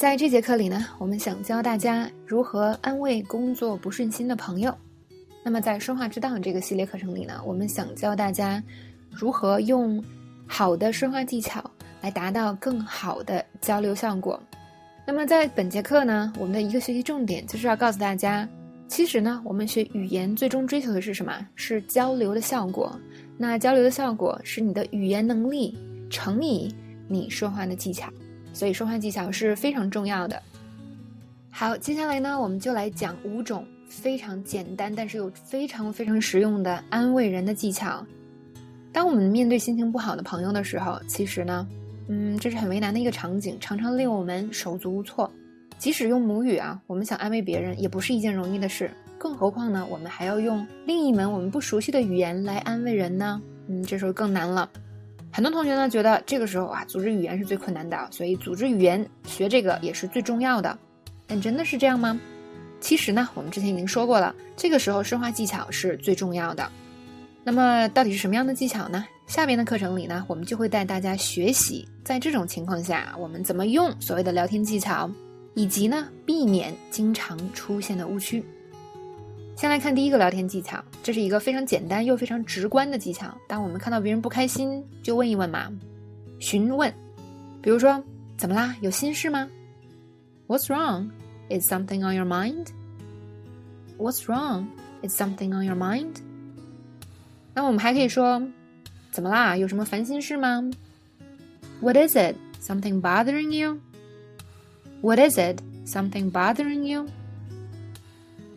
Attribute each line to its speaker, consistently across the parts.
Speaker 1: 在这节课里呢，我们想教大家如何安慰工作不顺心的朋友。那么在说话之道这个系列课程里呢，我们想教大家如何用好的说话技巧来达到更好的交流效果。那么在本节课呢，我们的一个学习重点就是要告诉大家，其实呢，我们学语言最终追求的是什么？是交流的效果。那交流的效果是你的语言能力乘以你说话的技巧。所以说话技巧是非常重要的。好，接下来呢，我们就来讲五种非常简单，但是又非常非常实用的安慰人的技巧。当我们面对心情不好的朋友的时候，其实呢，嗯，这是很为难的一个场景，常常令我们手足无措。即使用母语啊，我们想安慰别人，也不是一件容易的事。更何况呢，我们还要用另一门我们不熟悉的语言来安慰人呢？嗯，这时候更难了。很多同学呢觉得这个时候啊，组织语言是最困难的，所以组织语言学这个也是最重要的。但真的是这样吗？其实呢，我们之前已经说过了，这个时候说话技巧是最重要的。那么到底是什么样的技巧呢？下边的课程里呢，我们就会带大家学习，在这种情况下，我们怎么用所谓的聊天技巧，以及呢，避免经常出现的误区。先来看第一个聊天技巧，这是一个非常简单又非常直观的技巧。当我们看到别人不开心，就问一问嘛，询问。比如说，怎么啦？有心事吗？What's wrong? Is something on your mind? What's wrong? Is something on your mind? 那我们还可以说，怎么啦？有什么烦心事吗？What is it? Something bothering you? What is it? Something bothering you?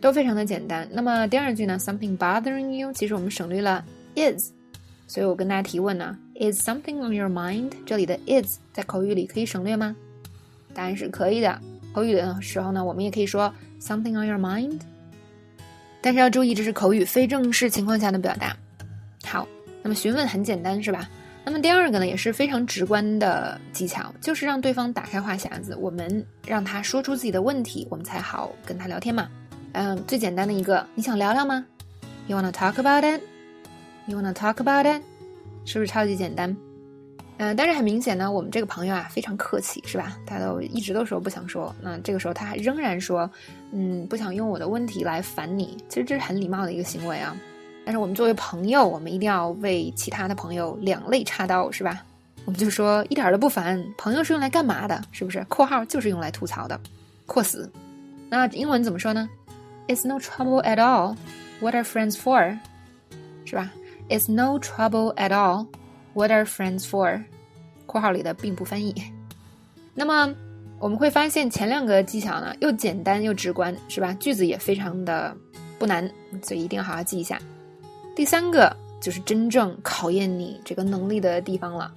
Speaker 1: 都非常的简单。那么第二句呢？Something bothering you？其实我们省略了 is，所以我跟大家提问呢：Is something on your mind？这里的 is 在口语里可以省略吗？答案是可以的。口语的时候呢，我们也可以说 something on your mind。但是要注意，这是口语非正式情况下的表达。好，那么询问很简单是吧？那么第二个呢，也是非常直观的技巧，就是让对方打开话匣子，我们让他说出自己的问题，我们才好跟他聊天嘛。嗯，最简单的一个，你想聊聊吗？You wanna talk about it? You wanna talk about it? 是不是超级简单？嗯，但是很明显呢，我们这个朋友啊非常客气，是吧？他都一直都说不想说，那这个时候他还仍然说，嗯，不想用我的问题来烦你。其实这是很礼貌的一个行为啊。但是我们作为朋友，我们一定要为其他的朋友两肋插刀，是吧？我们就说一点都不烦，朋友是用来干嘛的？是不是？括号就是用来吐槽的，括死。那英文怎么说呢？It's no trouble at all. What are friends for? 是吧？It's no trouble at all. What are friends for? 括号里的并不翻译。那么我们会发现前两个技巧呢，又简单又直观，是吧？句子也非常的不难，所以一定要好好记一下。第三个就是真正考验你这个能力的地方了。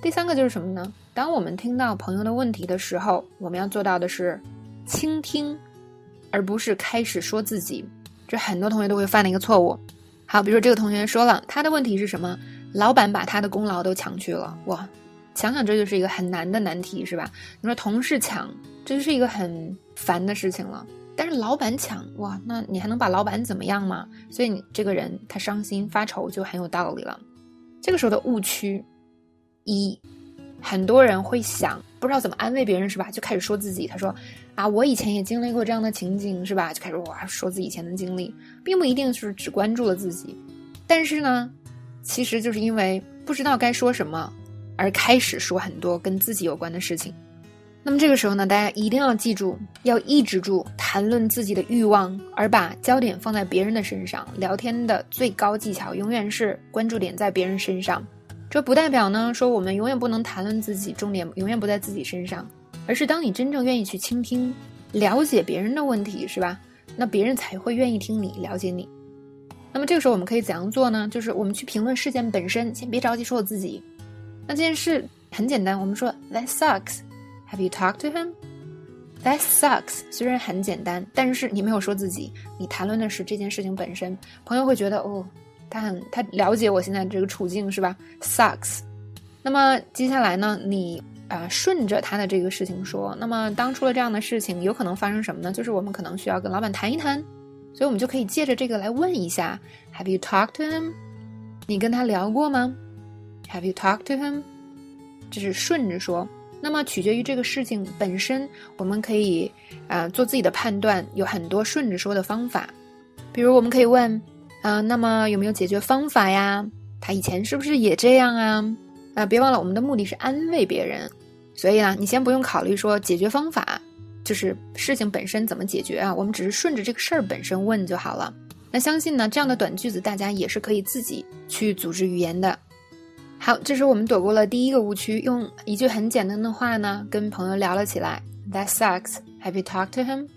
Speaker 1: 第三个就是什么呢？当我们听到朋友的问题的时候，我们要做到的是倾听。而不是开始说自己，这很多同学都会犯的一个错误。好，比如说这个同学说了，他的问题是什么？老板把他的功劳都抢去了。哇，想想这就是一个很难的难题，是吧？你说同事抢，这就是一个很烦的事情了。但是老板抢，哇，那你还能把老板怎么样吗？所以你这个人他伤心发愁就很有道理了。这个时候的误区一。很多人会想，不知道怎么安慰别人，是吧？就开始说自己。他说：“啊，我以前也经历过这样的情景，是吧？”就开始哇说自己以前的经历，并不一定是只关注了自己。但是呢，其实就是因为不知道该说什么，而开始说很多跟自己有关的事情。那么这个时候呢，大家一定要记住，要抑制住谈论自己的欲望，而把焦点放在别人的身上。聊天的最高技巧，永远是关注点在别人身上。这不代表呢，说我们永远不能谈论自己，重点永远不在自己身上，而是当你真正愿意去倾听、了解别人的问题，是吧？那别人才会愿意听你、了解你。那么这个时候我们可以怎样做呢？就是我们去评论事件本身，先别着急说我自己。那这件事很简单，我们说 That sucks. Have you talked to him? That sucks. 虽然很简单，但是你没有说自己，你谈论的是这件事情本身，朋友会觉得哦。他很，他了解我现在这个处境是吧？Sucks。那么接下来呢，你啊顺着他的这个事情说。那么当出了这样的事情，有可能发生什么呢？就是我们可能需要跟老板谈一谈，所以我们就可以借着这个来问一下：Have you talked to him？你跟他聊过吗？Have you talked to him？这是顺着说。那么取决于这个事情本身，我们可以啊做自己的判断，有很多顺着说的方法。比如我们可以问啊，那么有没有解决方法呀？他以前是不是也这样啊？啊，别忘了我们的目的是安慰别人，所以呢，你先不用考虑说解决方法，就是事情本身怎么解决啊？我们只是顺着这个事儿本身问就好了。那相信呢，这样的短句子大家也是可以自己去组织语言的。好，这时候我们躲过了第一个误区，用一句很简单的话呢，跟朋友聊了起来。That sucks. Have you talked to him?